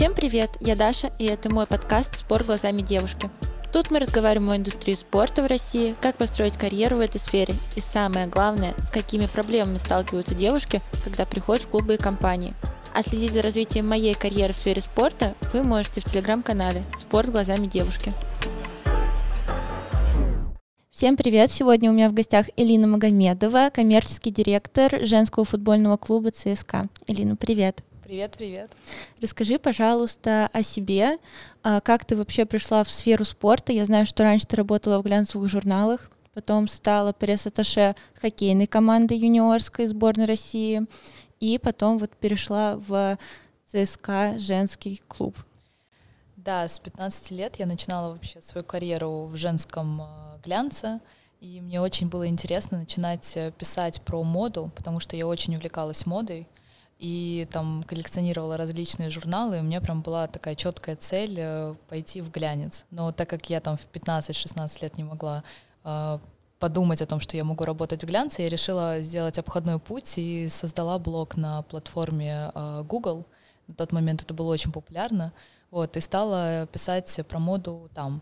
Всем привет, я Даша, и это мой подкаст «Спор глазами девушки». Тут мы разговариваем о индустрии спорта в России, как построить карьеру в этой сфере и самое главное, с какими проблемами сталкиваются девушки, когда приходят в клубы и компании. А следить за развитием моей карьеры в сфере спорта вы можете в телеграм-канале «Спорт глазами девушки». Всем привет! Сегодня у меня в гостях Элина Магомедова, коммерческий директор женского футбольного клуба ЦСКА. Элина, привет! Привет, привет. Расскажи, пожалуйста, о себе. А, как ты вообще пришла в сферу спорта? Я знаю, что раньше ты работала в глянцевых журналах, потом стала пресс-атташе хоккейной команды юниорской сборной России, и потом вот перешла в ЦСКА женский клуб. Да, с 15 лет я начинала вообще свою карьеру в женском э, глянце, и мне очень было интересно начинать э, писать про моду, потому что я очень увлекалась модой и там коллекционировала различные журналы, и у меня прям была такая четкая цель э, пойти в глянец. Но так как я там в 15-16 лет не могла э, подумать о том, что я могу работать в глянце, я решила сделать обходной путь и создала блог на платформе э, Google. На тот момент это было очень популярно. Вот, и стала писать про моду там.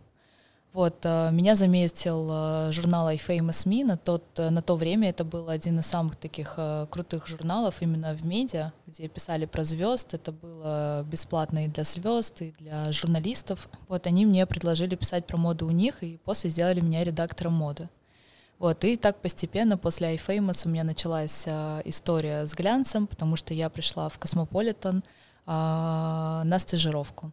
Вот, э, меня заметил э, журнал iFamous Me, на, тот, э, на то время это был один из самых таких крутых журналов именно в медиа, где писали про звезд, это было бесплатно и для звезд, и для журналистов. Вот, они мне предложили писать про моду у них, и после сделали меня редактором моды. Вот, и так постепенно после iFamous у меня началась история с глянцем, потому что я пришла в Космополитен на стажировку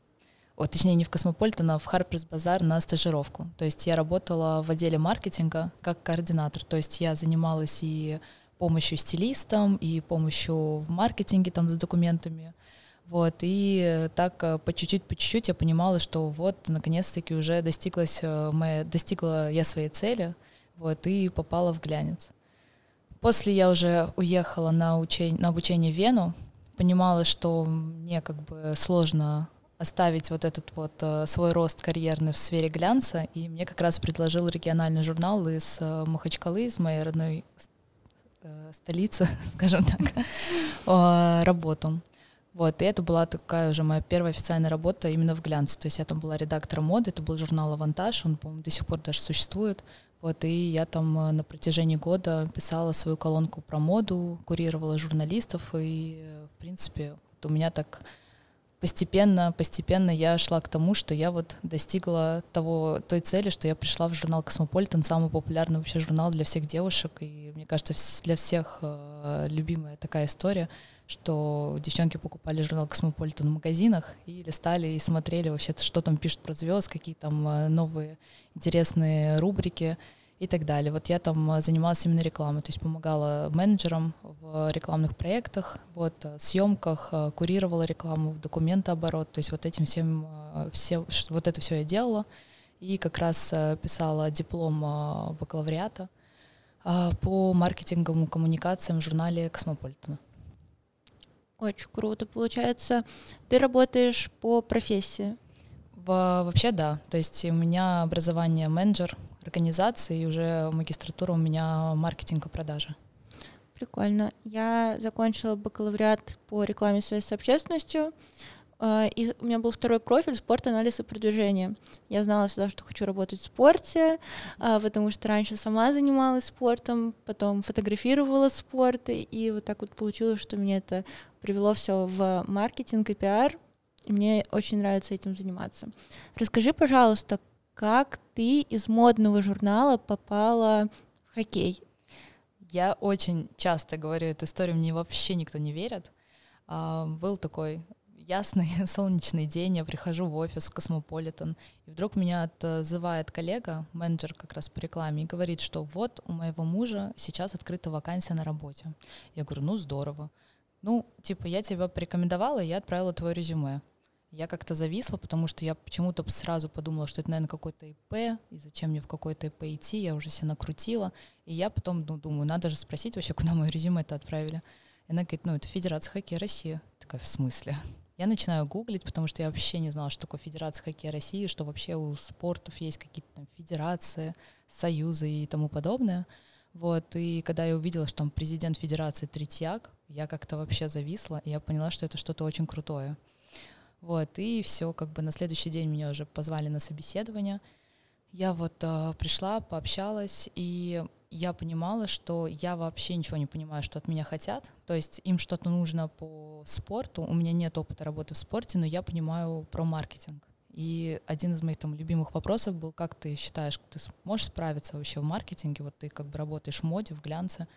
о, точнее не в Космополитен, а в Harper's Bazaar на стажировку. То есть я работала в отделе маркетинга как координатор. То есть я занималась и помощью стилистам, и помощью в маркетинге там с документами. Вот, и так э, по чуть-чуть, по чуть-чуть я понимала, что вот, наконец-таки уже достиглась э, моя, достигла я своей цели, вот, и попала в глянец. После я уже уехала на, учень, на обучение в Вену, понимала, что мне как бы сложно оставить вот этот вот э, свой рост карьерный в сфере глянца, и мне как раз предложил региональный журнал из э, Махачкалы, из моей родной э, столицы, скажем так, работу. Вот, и это была такая уже моя первая официальная работа именно в глянце. То есть я там была редактором моды, это был журнал «Авантаж», он, по-моему, до сих пор даже существует. Вот, и я там на протяжении года писала свою колонку про моду, курировала журналистов, и, в принципе, вот у меня так постепенно, постепенно я шла к тому, что я вот достигла того, той цели, что я пришла в журнал «Cosmopolitan», самый популярный вообще журнал для всех девушек, и мне кажется, для всех э, любимая такая история, что девчонки покупали журнал «Cosmopolitan» в магазинах и листали и смотрели вообще, что там пишут про звезд, какие там э, новые интересные рубрики, и так далее. Вот я там э, занималась именно рекламой, то есть помогала менеджерам в рекламных проектах, вот, э, съемках, э, курировала рекламу, в документооборот, то есть вот этим всем, все, вот это все я делала, и как раз писала диплом бакалавриата по маркетинговым коммуникациям в журнале «Космополитена». Очень круто. Получается, ты работаешь по профессии? Вообще да. То есть у меня образование менеджер, организации, и уже магистратура у меня маркетинг и продажи. Прикольно. Я закончила бакалавриат по рекламе связи с общественностью, э, и у меня был второй профиль — спорт, анализ и продвижение. Я знала всегда, что хочу работать в спорте, э, потому что раньше сама занималась спортом, потом фотографировала спорт, и вот так вот получилось, что меня это привело все в маркетинг и пиар, и мне очень нравится этим заниматься. Расскажи, пожалуйста, как ты из модного журнала попала в хоккей? Я очень часто говорю эту историю, мне вообще никто не верит. А, был такой ясный солнечный день, я прихожу в офис в Космополитен, и вдруг меня отзывает коллега, менеджер как раз по рекламе, и говорит, что вот у моего мужа сейчас открыта вакансия на работе. Я говорю, ну здорово. Ну, типа, я тебя порекомендовала, и я отправила твое резюме я как-то зависла, потому что я почему-то сразу подумала, что это, наверное, какой-то ИП, и зачем мне в какой-то ИП идти, я уже себя накрутила. И я потом ну, думаю, надо же спросить вообще, куда мое резюме это отправили. И она говорит, ну, это Федерация хоккея России. Такая, в смысле? Я начинаю гуглить, потому что я вообще не знала, что такое Федерация хоккея России, что вообще у спортов есть какие-то там федерации, союзы и тому подобное. Вот, и когда я увидела, что там президент Федерации Третьяк, я как-то вообще зависла, и я поняла, что это что-то очень крутое. Вот, и все, как бы на следующий день меня уже позвали на собеседование. Я вот э, пришла, пообщалась, и я понимала, что я вообще ничего не понимаю, что от меня хотят. То есть им что-то нужно по спорту. У меня нет опыта работы в спорте, но я понимаю про маркетинг. И один из моих там любимых вопросов был, как ты считаешь, ты сможешь справиться вообще в маркетинге? Вот ты как бы работаешь в моде, в глянце,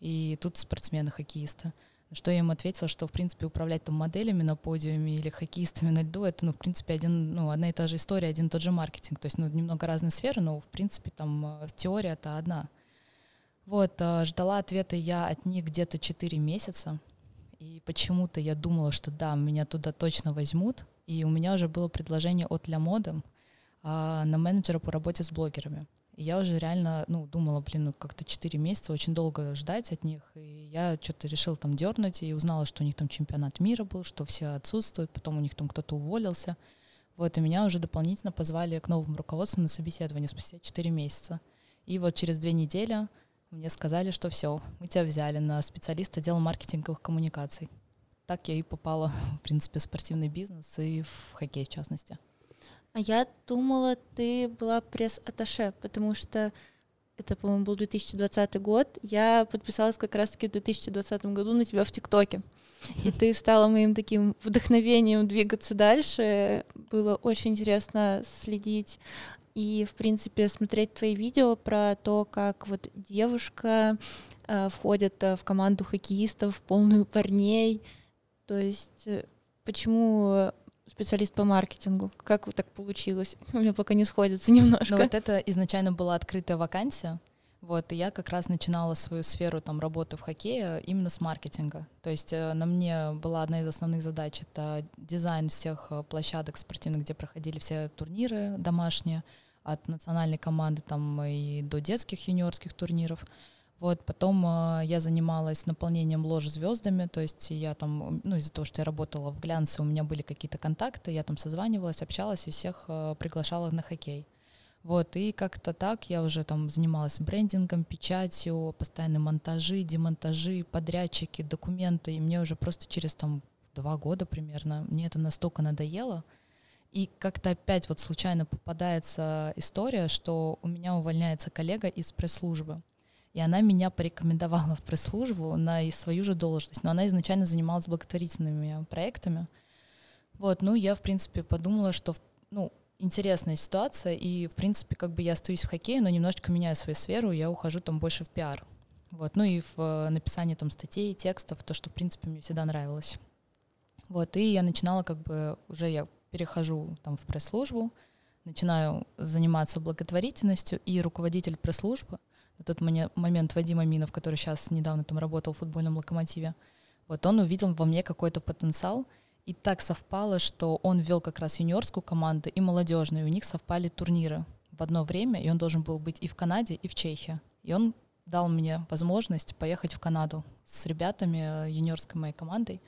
и тут спортсмены, хоккеисты. Что я им ответила, что, в принципе, управлять там моделями на подиуме или хоккеистами на льду, это, ну, в принципе, один, ну, одна и та же история, один и тот же маркетинг. То есть, ну, немного разные сферы, но, в принципе, там э, теория-то одна. Вот, э, ждала ответа я от них где-то 4 месяца, и почему-то я думала, что да, меня туда точно возьмут, и у меня уже было предложение от Ля Моды а, на менеджера по работе с блогерами. И я уже реально, ну, думала, блин, ну как-то 4 месяца, очень долго ждать от них. И я что-то решила там дернуть и узнала, что у них там чемпионат мира был, что все отсутствуют, потом у них там кто-то уволился. Вот, и меня уже дополнительно позвали к новому руководству на собеседование спустя 4 месяца. И вот через две недели мне сказали, что все, мы тебя взяли на специалиста отдела маркетинговых коммуникаций. Так я и попала, в принципе, в спортивный бизнес и в хоккей в частности. А я думала, ты была пресс-атташе, потому что это, по-моему, был 2020 год. Я подписалась как раз-таки в 2020 году на тебя в ТикТоке. И ты стала моим таким вдохновением двигаться дальше. Было очень интересно следить и, в принципе, смотреть твои видео про то, как вот девушка э, входит э, в команду хоккеистов, полную парней. То есть э, почему специалист по маркетингу. Как так получилось? У меня пока не сходится немножко. Ну вот это изначально была открытая вакансия. Вот, и я как раз начинала свою сферу там работы в хоккее именно с маркетинга. То есть э, на мне была одна из основных задач — это дизайн всех э, площадок спортивных, где проходили все турниры домашние, от национальной команды там и до детских юниорских турниров. Вот, потом э, я занималась наполнением лож звездами, то есть я там, ну, из-за того, что я работала в глянце, у меня были какие-то контакты, я там созванивалась, общалась и всех э, приглашала на хоккей. Вот, и как-то так я уже там занималась брендингом, печатью, постоянные монтажи, демонтажи, подрядчики, документы, и мне уже просто через там два года примерно, мне это настолько надоело, и как-то опять вот случайно попадается история, что у меня увольняется коллега из пресс-службы и она меня порекомендовала в пресс-службу на свою же должность, но она изначально занималась благотворительными проектами. Вот, ну, я, в принципе, подумала, что, ну, интересная ситуация, и, в принципе, как бы я остаюсь в хоккее, но немножечко меняю свою сферу, я ухожу там больше в пиар. Вот, ну и в э, написании там статей, текстов, то, что, в принципе, мне всегда нравилось. Вот, и я начинала как бы, уже я перехожу там в пресс-службу, начинаю заниматься благотворительностью, и руководитель пресс-службы — на тот момент Вадим Аминов, который сейчас недавно там работал в футбольном локомотиве, вот он увидел во мне какой-то потенциал, и так совпало, что он вел как раз юниорскую команду и молодежную, и у них совпали турниры в одно время, и он должен был быть и в Канаде, и в Чехии. И он дал мне возможность поехать в Канаду с ребятами э, юниорской моей командой.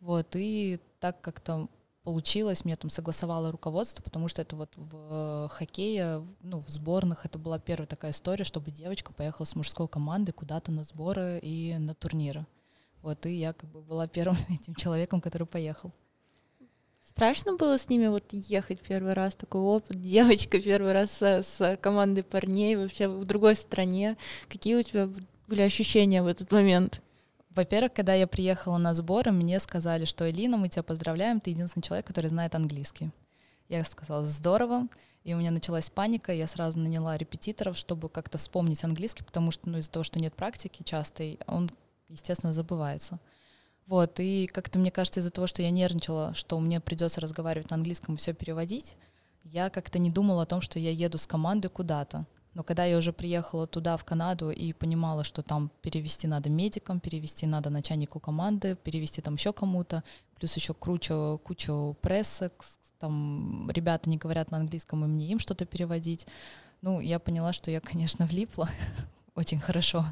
Вот, и так как-то получилось, мне там согласовало руководство, потому что это вот в хоккее, ну, в сборных, это была первая такая история, чтобы девочка поехала с мужской команды куда-то на сборы и на турниры. Вот, и я как бы была первым этим человеком, который поехал. Страшно было с ними вот ехать первый раз, такой опыт, девочка первый раз с, с командой парней вообще в другой стране. Какие у тебя были ощущения в этот момент? Во-первых, когда я приехала на сборы, мне сказали, что Элина, мы тебя поздравляем, ты единственный человек, который знает английский. Я сказала, здорово. И у меня началась паника, я сразу наняла репетиторов, чтобы как-то вспомнить английский, потому что ну, из-за того, что нет практики часто, он, естественно, забывается. Вот, и как-то мне кажется, из-за того, что я нервничала, что мне придется разговаривать на английском и все переводить, я как-то не думала о том, что я еду с командой куда-то. Но когда я уже приехала туда, в Канаду, и понимала, что там перевести надо медикам, перевести надо начальнику команды, перевести там еще кому-то, плюс еще кучу, кучу прессы, там ребята не говорят на английском, и мне им что-то переводить. Ну, я поняла, что я, конечно, влипла очень хорошо.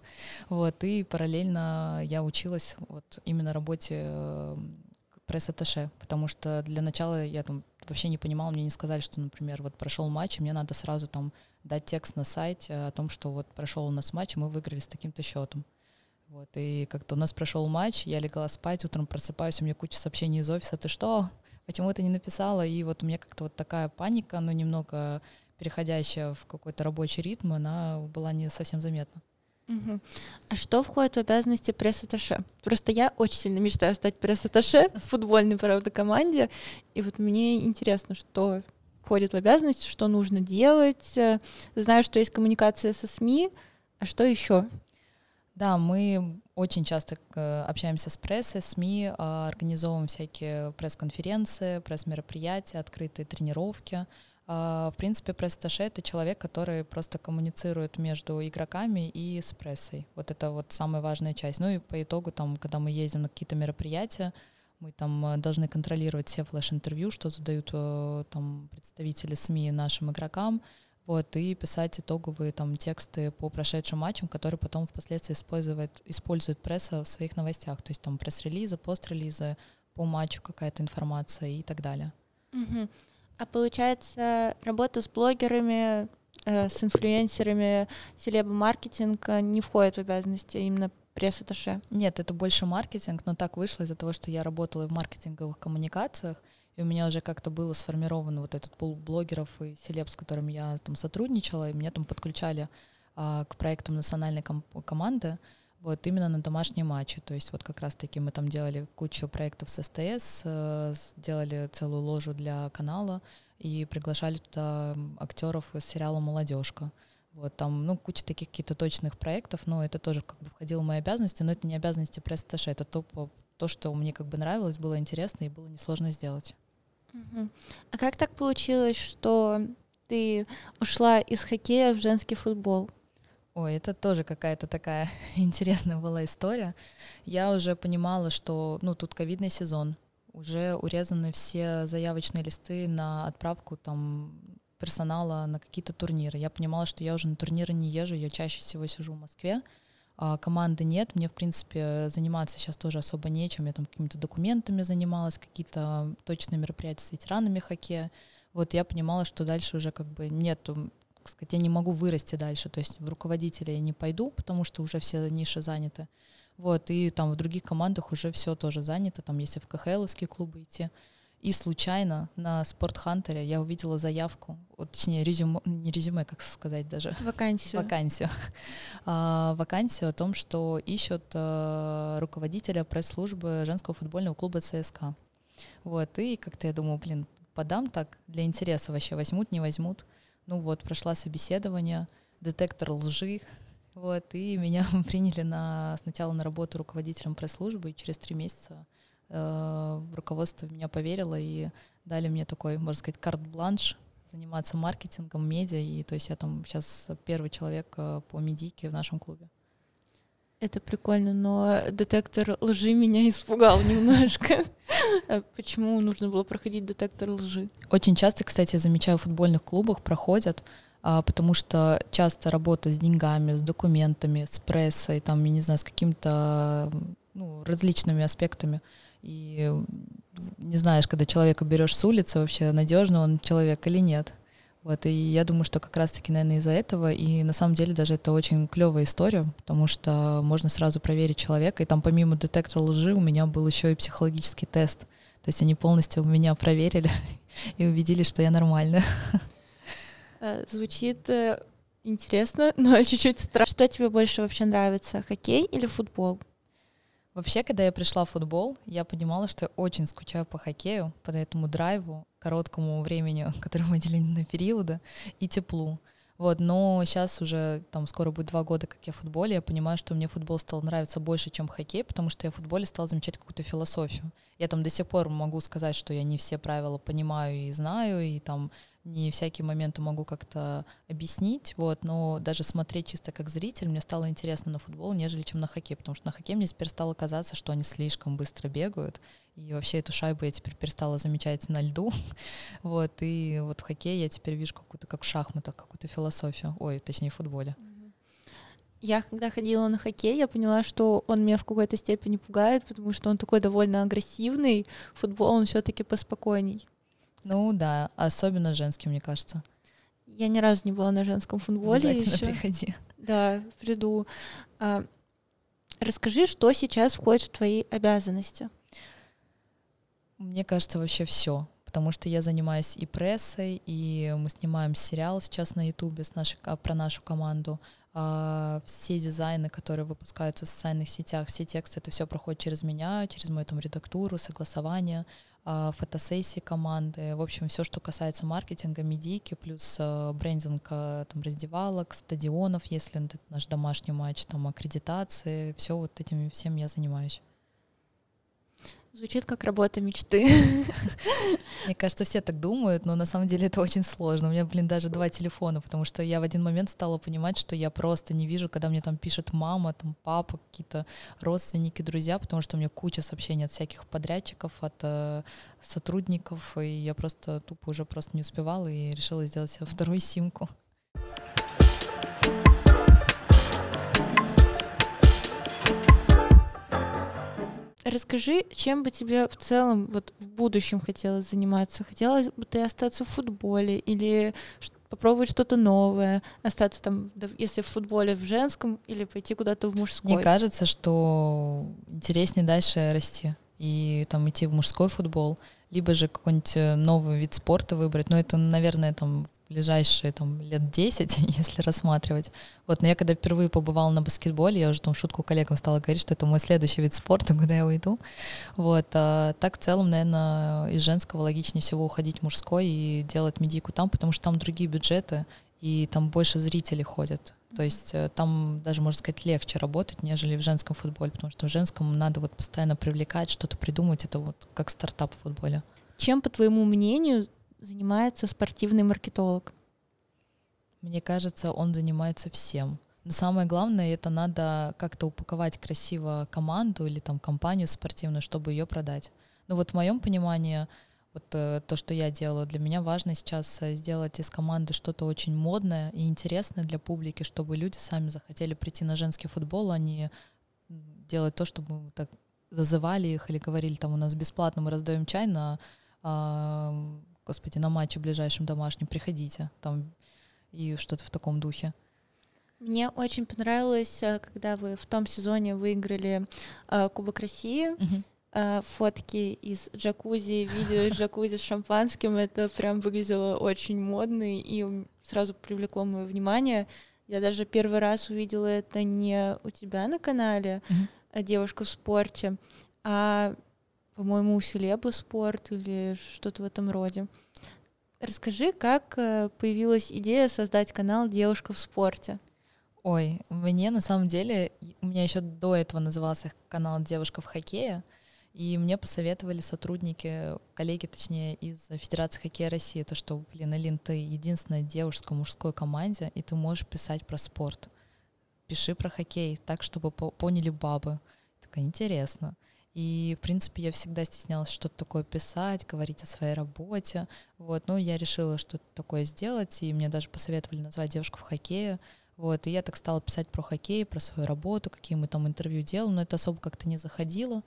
Вот, и параллельно я училась вот именно работе э, пресс-атташе, потому что для начала я там вообще не понимала, мне не сказали, что, например, вот прошел матч, и мне надо сразу там дать текст на сайте о том, что вот прошел у нас матч, и мы выиграли с таким-то счетом. Вот, и как-то у нас прошел матч, я легла спать, утром просыпаюсь, у меня куча сообщений из офиса, ты что, почему ты не написала? И вот у меня как-то вот такая паника, ну, немного переходящая в какой-то рабочий ритм, она была не совсем заметна. Угу. А что входит в обязанности пресс-атташе? Просто я очень сильно мечтаю стать пресс-атташе в футбольной, правда, команде. И вот мне интересно, что входит в обязанности, что нужно делать. Знаю, что есть коммуникация со СМИ, а что еще? Да, мы очень часто э, общаемся с прессой, СМИ, а, организовываем всякие пресс-конференции, пресс-мероприятия, открытые тренировки. А, в принципе, пресс-таше — это человек, который просто коммуницирует между игроками и с прессой. Вот это вот самая важная часть. Ну и по итогу, там, когда мы ездим на какие-то мероприятия, мы там э, должны контролировать все флеш-интервью, что задают э, там представители СМИ нашим игрокам, вот, и писать итоговые там тексты по прошедшим матчам, которые потом впоследствии использует, использует пресса в своих новостях. То есть там пресс-релизы, пост-релизы, по матчу какая-то информация и так далее. Угу. А получается, работа с блогерами, э, с инфлюенсерами, селеб-маркетинг э, не входит в обязанности именно пресс-атташе? Нет, это больше маркетинг, но так вышло из-за того, что я работала в маркетинговых коммуникациях, и у меня уже как-то было сформировано вот этот пул блогеров и селеб, с которыми я там сотрудничала, и меня там подключали а, к проектам национальной ком- команды, вот именно на домашние матчи. То есть вот как раз-таки мы там делали кучу проектов с СТС, э, делали целую ложу для канала и приглашали туда актеров из сериала «Молодежка». Вот там, ну, куча таких каких-то точных проектов, но это тоже как бы входило в мои обязанности, но это не обязанности пресс это то, то, что мне как бы нравилось, было интересно и было несложно сделать. А как так получилось, что ты ушла из хоккея в женский футбол? Ой, это тоже какая-то такая интересная была история. Я уже понимала, что, ну, тут ковидный сезон, уже урезаны все заявочные листы на отправку там персонала на какие-то турниры. Я понимала, что я уже на турниры не езжу, я чаще всего сижу в Москве, а команды нет, мне, в принципе, заниматься сейчас тоже особо нечем, я там какими-то документами занималась, какие-то точные мероприятия с ветеранами хоккея. Вот я понимала, что дальше уже как бы нету так сказать, я не могу вырасти дальше, то есть в руководителя я не пойду, потому что уже все ниши заняты. Вот, и там в других командах уже все тоже занято, там если в КХЛовские клубы идти. И случайно на Спортхантере я увидела заявку, вот, точнее, резюме, не резюме, как сказать даже. Вакансию. Вакансию. А, вакансию о том, что ищут а, руководителя пресс-службы женского футбольного клуба ЦСКА. Вот, и как-то я думаю, блин, подам так для интереса вообще, возьмут, не возьмут. Ну вот, прошла собеседование, детектор лжи, вот, и меня приняли на, сначала на работу руководителем пресс-службы, и через три месяца э, руководство меня поверило и дали мне такой, можно сказать, карт-бланш заниматься маркетингом, медиа, и то есть я там сейчас первый человек э, по медийке в нашем клубе. Это прикольно, но детектор лжи меня испугал немножко. Почему нужно было проходить детектор лжи? Очень часто, кстати, я замечаю, в футбольных клубах проходят, а, потому что часто работа с деньгами, с документами, с прессой, там, я не знаю, с какими-то ну, различными аспектами. И не знаешь, когда человека берешь с улицы, вообще надежно он человек или нет. Вот, и я думаю, что как раз-таки, наверное, из-за этого, и на самом деле даже это очень клевая история, потому что можно сразу проверить человека, и там помимо детектора лжи у меня был еще и психологический тест. То есть они полностью меня проверили и убедили, что я нормальная. Э, звучит э, интересно, но чуть-чуть страшно. Что тебе больше вообще нравится, хоккей или футбол? Вообще, когда я пришла в футбол, я понимала, что я очень скучаю по хоккею, по этому драйву, короткому времени, которое мы делим на периоды, и теплу. Вот, но сейчас уже там скоро будет два года, как я в футболе, я понимаю, что мне футбол стал нравиться больше, чем хоккей, потому что я в футболе стала замечать какую-то философию. Я там до сих пор могу сказать, что я не все правила понимаю и знаю, и там не всякие моменты могу как-то объяснить, вот, но даже смотреть чисто как зритель мне стало интересно на футбол, нежели чем на хоккей, потому что на хоккей мне теперь стало казаться, что они слишком быстро бегают, и вообще эту шайбу я теперь перестала замечать на льду, вот, и вот в хоккее я теперь вижу какую-то, как в шахматах, какую-то философию, ой, точнее в футболе. Я когда ходила на хоккей, я поняла, что он меня в какой-то степени пугает, потому что он такой довольно агрессивный. Футбол он все-таки поспокойней. Ну да, особенно женский, мне кажется. Я ни разу не была на женском футболе. Обязательно еще. приходи. Да, приду. А, расскажи, что сейчас входит в твои обязанности. Мне кажется, вообще все, потому что я занимаюсь и прессой, и мы снимаем сериал сейчас на Ютубе с нашей, а, про нашу команду. А, все дизайны, которые выпускаются в социальных сетях, все тексты, это все проходит через меня, через мою там редактуру, согласование, а, фотосессии команды, в общем, все, что касается маркетинга, медийки, плюс а, брендинг там раздевалок, стадионов, если это наш домашний матч, там аккредитации, все вот этим всем я занимаюсь. Звучит как работа мечты. Мне кажется, все так думают, но на самом деле это очень сложно. У меня, блин, даже два телефона, потому что я в один момент стала понимать, что я просто не вижу, когда мне там пишет мама, там папа, какие-то родственники, друзья, потому что у меня куча сообщений от всяких подрядчиков, от э, сотрудников, и я просто тупо уже просто не успевала и решила сделать себе вторую симку. Расскажи, чем бы тебе в целом вот в будущем хотелось заниматься? Хотелось бы ты остаться в футболе или попробовать что-то новое, остаться там, если в футболе в женском, или пойти куда-то в мужской? Мне кажется, что интереснее дальше расти и там идти в мужской футбол, либо же какой-нибудь э, новый вид спорта выбрать. Но это, наверное, там ближайшие там, лет 10, если рассматривать. Вот, но я когда впервые побывала на баскетболе, я уже там шутку коллегам стала говорить, что это мой следующий вид спорта, куда я уйду. Вот, а так в целом, наверное, из женского логичнее всего уходить в мужской и делать медийку там, потому что там другие бюджеты, и там больше зрителей ходят. То есть э, там даже, можно сказать, легче работать, нежели в женском футболе, потому что в женском надо вот постоянно привлекать, что-то придумать, это вот как стартап в футболе. Чем, по твоему мнению, занимается спортивный маркетолог? Мне кажется, он занимается всем. Но самое главное, это надо как-то упаковать красиво команду или там компанию спортивную, чтобы ее продать. Ну вот в моем понимании, вот э, то, что я делаю, для меня важно сейчас э, сделать из команды что-то очень модное и интересное для публики, чтобы люди сами захотели прийти на женский футбол, а не делать то, чтобы мы так зазывали их или говорили, там у нас бесплатно мы раздаем чай на э, господи, на матче ближайшем домашнем, приходите, там, и что-то в таком духе. Мне очень понравилось, э, когда вы в том сезоне выиграли э, Кубок России. Uh-huh. Э, фотки из джакузи, видео из джакузи с шампанским. Это прям выглядело очень модно и сразу привлекло мое внимание. Я даже первый раз увидела это не у тебя на канале, uh-huh. девушка в спорте, а по-моему, у Селеба спорт или что-то в этом роде. Расскажи, как э, появилась идея создать канал «Девушка в спорте»? Ой, мне на самом деле, у меня еще до этого назывался канал «Девушка в хоккее», и мне посоветовали сотрудники, коллеги, точнее, из Федерации хоккея России, то, что, блин, Алин, ты единственная девушка в мужской команде, и ты можешь писать про спорт. Пиши про хоккей, так, чтобы поняли бабы. Такая, интересно. И, в принципе, я всегда стеснялась что-то такое писать, говорить о своей работе. Вот, ну, я решила что-то такое сделать, и мне даже посоветовали назвать девушку в хоккее. Вот, и я так стала писать про хоккей, про свою работу, какие мы там интервью делаем, но это особо как-то не заходило.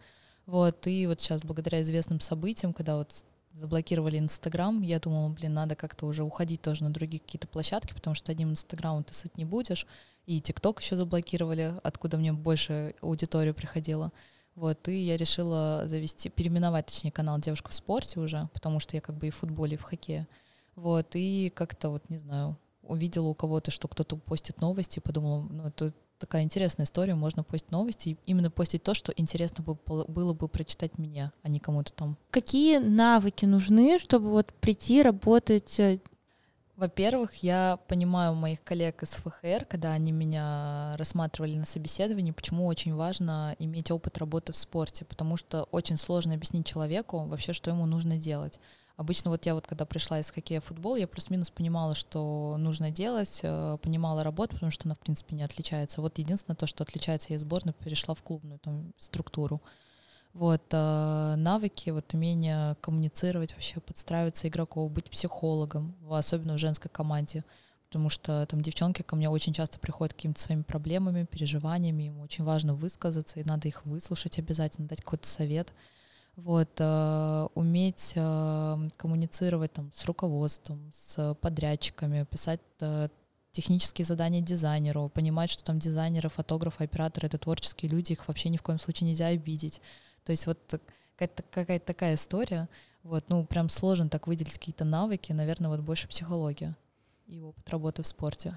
Вот, и вот сейчас, благодаря известным событиям, когда вот заблокировали Инстаграм, я думала, блин, надо как-то уже уходить тоже на другие какие-то площадки, потому что одним Инстаграмом ты сыт не будешь, и ТикТок еще заблокировали, откуда мне больше аудитория приходила. Вот, и я решила завести, переименовать, точнее, канал «Девушка в спорте» уже, потому что я как бы и в футболе, и в хоккее. Вот, и как-то вот, не знаю, увидела у кого-то, что кто-то постит новости, подумала, ну, это такая интересная история, можно постить новости, и именно постить то, что интересно было бы прочитать мне, а не кому-то там. Какие навыки нужны, чтобы вот прийти работать э, во-первых, я понимаю моих коллег из ФХР, когда они меня рассматривали на собеседовании, почему очень важно иметь опыт работы в спорте, потому что очень сложно объяснить человеку вообще, что ему нужно делать. Обычно вот я вот когда пришла из хоккея в футбол, я плюс-минус понимала, что нужно делать, э, понимала работу, потому что она, в принципе, не отличается. Вот единственное то, что отличается, я из сборной перешла в клубную там, структуру. Вот, э, навыки, вот умение коммуницировать, вообще подстраиваться игроков, быть психологом, особенно в женской команде, потому что там девчонки ко мне очень часто приходят какими-то своими проблемами, переживаниями, им очень важно высказаться, и надо их выслушать обязательно, дать какой-то совет. Вот, э, уметь э, коммуницировать там с руководством, с подрядчиками, писать э, технические задания дизайнеру, понимать, что там дизайнеры, фотографы, операторы — это творческие люди, их вообще ни в коем случае нельзя обидеть. То есть вот какая-то, какая-то такая история. Вот, ну, прям сложно так выделить какие-то навыки, наверное, вот больше психология и опыт работы в спорте.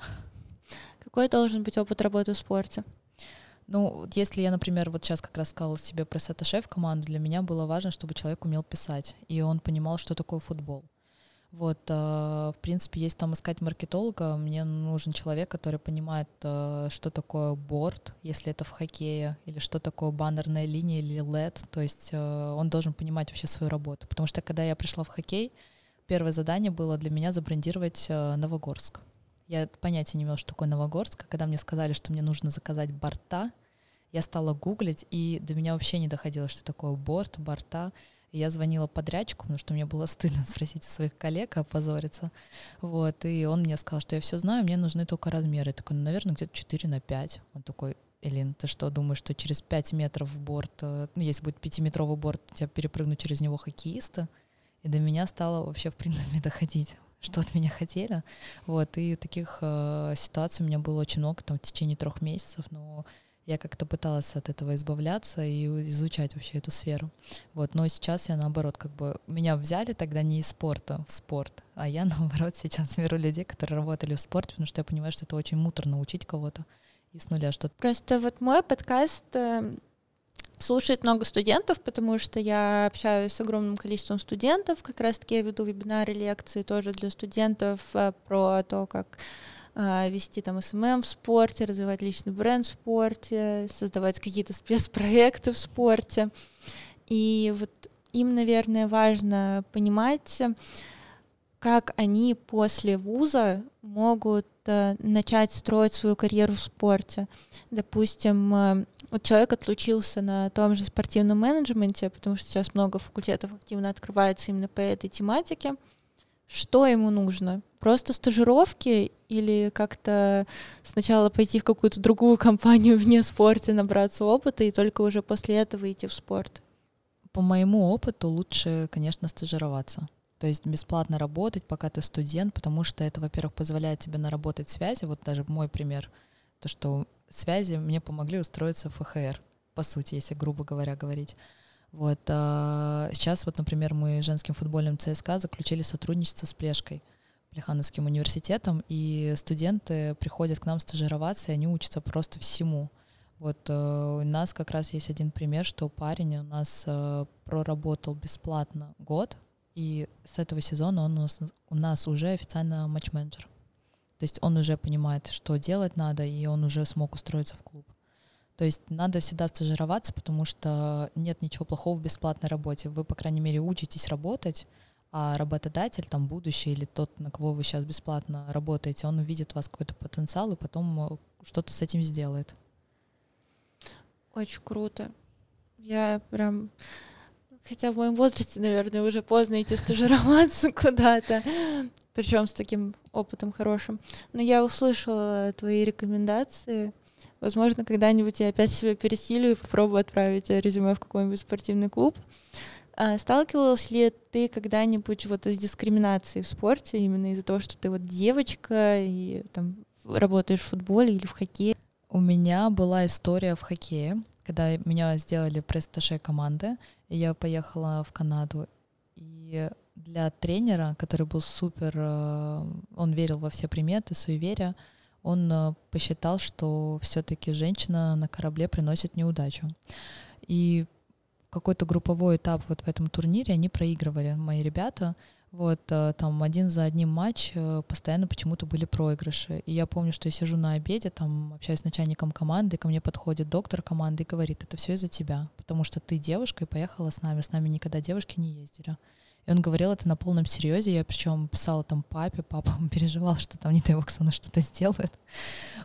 Какой должен быть опыт работы в спорте? Ну, если я, например, вот сейчас как раз сказала себе про в команду, для меня было важно, чтобы человек умел писать, и он понимал, что такое футбол. Вот, э, в принципе, есть там искать маркетолога, мне нужен человек, который понимает, э, что такое борт, если это в хоккее, или что такое баннерная линия или LED, то есть э, он должен понимать вообще свою работу. Потому что когда я пришла в хоккей, первое задание было для меня забрендировать Новогорск. Я понятия не имела, что такое Новогорск. А когда мне сказали, что мне нужно заказать борта, я стала гуглить, и до меня вообще не доходило, что такое борт, борта. Я звонила подрядчику, потому что мне было стыдно спросить у своих коллег, опозориться. Вот, и он мне сказал, что я все знаю, мне нужны только размеры. Я такой, ну, наверное, где-то 4 на 5. Он такой, Элин, ты что, думаешь, что через 5 метров в борт, э, ну, если будет пятиметровый борт, тебя перепрыгнут через него хоккеисты? И до меня стало вообще, в принципе, доходить что от меня хотели. Вот, и таких э, ситуаций у меня было очень много там в течение трех месяцев, но я как-то пыталась от этого избавляться и изучать вообще эту сферу. Вот, но сейчас я наоборот, как бы меня взяли тогда не из спорта в спорт, а я наоборот сейчас беру людей, которые работали в спорте, потому что я понимаю, что это очень муторно учить кого-то и с нуля что-то. Просто вот мой подкаст э, слушает много студентов, потому что я общаюсь с огромным количеством студентов. Как раз-таки я веду вебинары, лекции тоже для студентов э, про то, как вести там SMM в спорте, развивать личный бренд в спорте, создавать какие-то спецпроекты в спорте. И вот им, наверное, важно понимать, как они после вуза могут э, начать строить свою карьеру в спорте. Допустим, вот человек отлучился на том же спортивном менеджменте, потому что сейчас много факультетов активно открывается именно по этой тематике. Что ему нужно? Просто стажировки или как-то сначала пойти в какую-то другую компанию вне спорта, набраться опыта и только уже после этого идти в спорт? По моему опыту лучше, конечно, стажироваться. То есть бесплатно работать, пока ты студент, потому что это, во-первых, позволяет тебе наработать связи. Вот даже мой пример, то, что связи мне помогли устроиться в ФХР, по сути, если грубо говоря говорить. Вот, а сейчас вот, например, мы женским футбольным ЦСКА заключили сотрудничество с Плешкой, Плехановским университетом, и студенты приходят к нам стажироваться, и они учатся просто всему. Вот э, у нас как раз есть один пример, что парень у нас э, проработал бесплатно год, и с этого сезона он у нас, у нас уже официально матч-менеджер. То есть он уже понимает, что делать надо, и он уже смог устроиться в клуб. То есть надо всегда стажироваться, потому что нет ничего плохого в бесплатной работе. Вы, по крайней мере, учитесь работать, а работодатель, там, будущий или тот, на кого вы сейчас бесплатно работаете, он увидит у вас какой-то потенциал и потом э, что-то с этим сделает. Очень круто. Я прям Хотя в моем возрасте, наверное, уже поздно идти стажироваться куда-то, причем с таким опытом хорошим. Но я услышала твои рекомендации. Возможно, когда-нибудь я опять себя пересилю и попробую отправить резюме в какой-нибудь спортивный клуб. Сталкивалась ли ты когда-нибудь вот с дискриминацией в спорте именно из-за того, что ты вот девочка и там работаешь в футболе или в хоккее? У меня была история в хоккее когда меня сделали пресс-таше команды, и я поехала в Канаду. И для тренера, который был супер, э, он верил во все приметы, суеверия, он э, посчитал, что все-таки женщина на корабле приносит неудачу. И какой-то групповой этап вот в этом турнире они проигрывали, мои ребята, вот, э, там один за одним матч э, постоянно почему-то были проигрыши. И я помню, что я сижу на обеде, там общаюсь с начальником команды, ко мне подходит доктор команды и говорит, это все из-за тебя, потому что ты девушка и поехала с нами, с нами никогда девушки не ездили. И он говорил это на полном серьезе. Я причем писала там папе, папа переживал, что там не дай бог мной что-то сделает.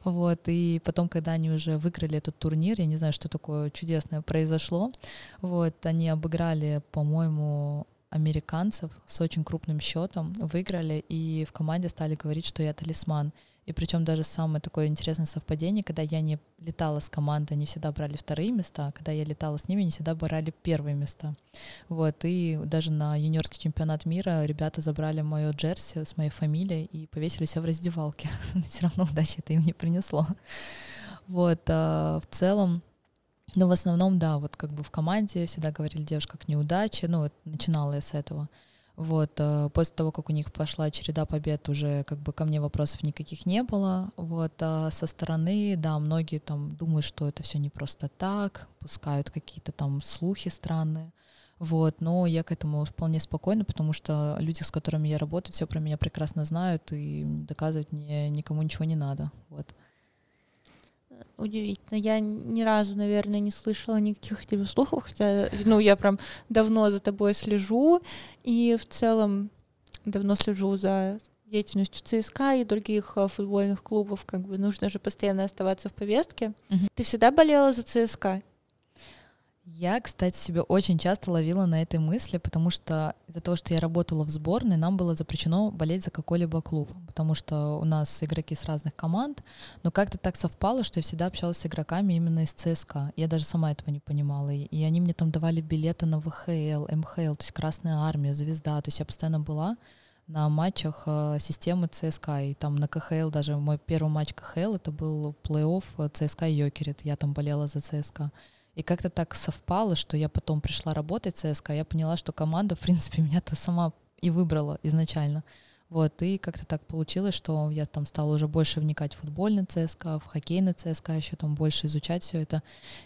Вот. И потом, когда они уже выиграли этот турнир, я не знаю, что такое чудесное произошло. Вот. Они обыграли, по-моему, американцев с очень крупным счетом, выиграли, и в команде стали говорить, что я талисман. И причем даже самое такое интересное совпадение, когда я не летала с командой, они всегда брали вторые места, а когда я летала с ними, они всегда брали первые места. Вот, и даже на юниорский чемпионат мира ребята забрали мое джерси с моей фамилией и повесили себя в раздевалке. Все равно удачи это им не принесло. Вот, а в целом Но в основном, да, вот как бы в команде всегда говорили девушка как неудача, ну, начинала я с этого. Вот, э, после того, как у них пошла череда побед, уже как бы ко мне вопросов никаких не было. Вот, а со стороны, да, многие там думают, что это все не просто так, пускают какие-то там слухи странные. Вот, но я к этому вполне спокойна, потому что люди, с которыми я работаю, все про меня прекрасно знают, и доказывать мне никому ничего не надо. Вот. Удивительно. Я ни разу, наверное, не слышала никаких этих слухов, хотя, ну, я прям давно за тобой слежу, и в целом давно слежу за деятельностью ЦСКА и других э, футбольных клубов, как бы нужно же постоянно оставаться в повестке. Mm-hmm. Ты всегда болела за ЦСКА? Я, кстати, себя очень часто ловила на этой мысли, потому что из-за того, что я работала в сборной, нам было запрещено болеть за какой-либо клуб, потому что у нас игроки с разных команд, но как-то так совпало, что я всегда общалась с игроками именно из ЦСКА. Я даже сама этого не понимала, и они мне там давали билеты на ВХЛ, МХЛ, то есть Красная Армия, Звезда, то есть я постоянно была на матчах э, системы ЦСКА. И там на КХЛ, даже мой первый матч КХЛ, это был плей-офф ЦСКА Йокерит. Я там болела за ЦСКА. И как-то так совпало, что я потом пришла работать в ЦСКА, я поняла, что команда, в принципе, меня-то сама и выбрала изначально. Вот, и как-то так получилось, что я там стала уже больше вникать в футбольный ЦСКА, в хоккейный ЦСКА, еще там больше изучать все это.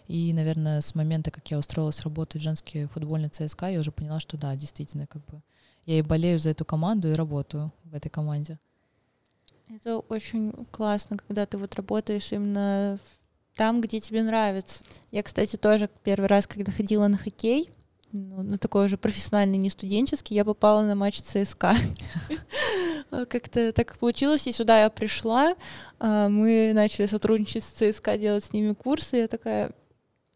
И, наверное, с момента, как я устроилась работать в женский футбольный ЦСКА, я уже поняла, что да, действительно, как бы я и болею за эту команду, и работаю в этой команде. Это очень классно, когда ты вот работаешь именно в там, где тебе нравится. Я, кстати, тоже первый раз, когда ходила на хоккей, ну, на такой уже профессиональный, не студенческий, я попала на матч ЦСКА. Как-то так получилось, и сюда я пришла, а, мы начали сотрудничать с ЦСКА, делать с ними курсы, я такая,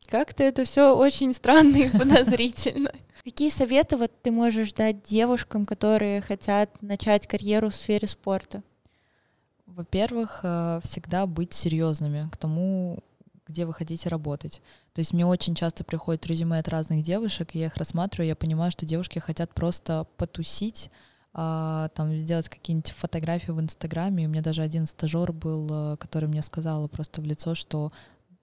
как-то это все очень странно и подозрительно. Какие советы вот ты можешь дать девушкам, которые хотят начать карьеру в сфере спорта? Во-первых, э, всегда быть серьезными к тому, где вы хотите работать. То есть мне очень часто приходят резюме от разных девушек, и я их рассматриваю, я понимаю, что девушки хотят просто потусить, а, там сделать какие-нибудь фотографии в Инстаграме. И у меня даже один стажер был, э, который мне сказал просто в лицо, что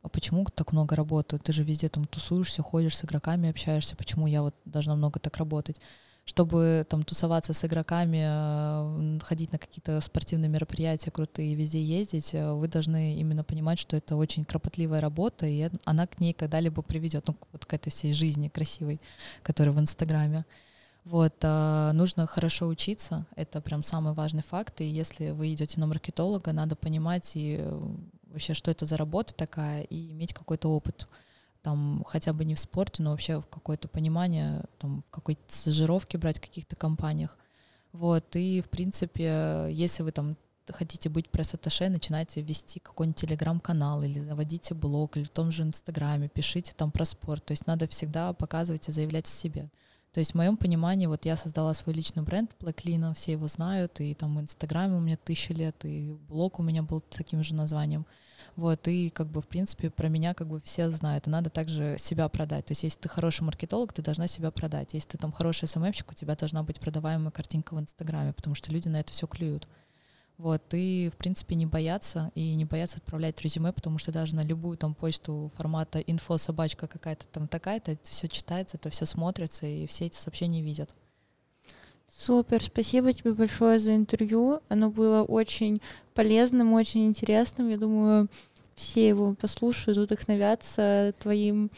а почему так много работаю? Ты же везде там тусуешься, ходишь с игроками, общаешься. Почему я вот должна много так работать? Чтобы там тусоваться с игроками, э, ходить на какие-то спортивные мероприятия крутые, везде ездить, э, вы должны именно понимать, что это очень кропотливая работа, и она к ней когда-либо приведет, ну, вот к этой всей жизни красивой, которая в Инстаграме. Вот, а, нужно хорошо учиться, это прям самый важный факт, и если вы идете на маркетолога, надо понимать и вообще, что это за работа такая, и иметь какой-то опыт там хотя бы не в спорте, но вообще в какое-то понимание, там в какой-то стажировке брать в каких-то компаниях. Вот, и в принципе, если вы там хотите быть пресс-атташе, начинайте вести какой-нибудь телеграм-канал или заводите блог, или в том же инстаграме, пишите там про спорт. То есть надо всегда показывать и заявлять о себе. То есть в моем понимании, вот я создала свой личный бренд Black все его знают, и там в инстаграме у меня тысячи лет, и блог у меня был таким же названием. Вот, и как бы, в принципе, про меня как бы все знают, и надо также себя продать. То есть, если ты хороший маркетолог, ты должна себя продать. Если ты там хороший СММщик, у тебя должна быть продаваемая картинка в Инстаграме, потому что люди на это все клюют. Вот, и, в принципе, не бояться, и не бояться отправлять резюме, потому что даже на любую там почту формата инфо собачка какая-то там такая-то, это все читается, это все смотрится, и все эти сообщения видят. Супер, спасибо тебе большое за интервью. Оно было очень полезным, очень интересным. Я думаю, все его послушают, вдохновятся твоим,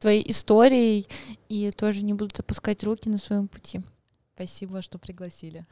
твоей историей и тоже не будут опускать руки на своем пути. Спасибо, что пригласили.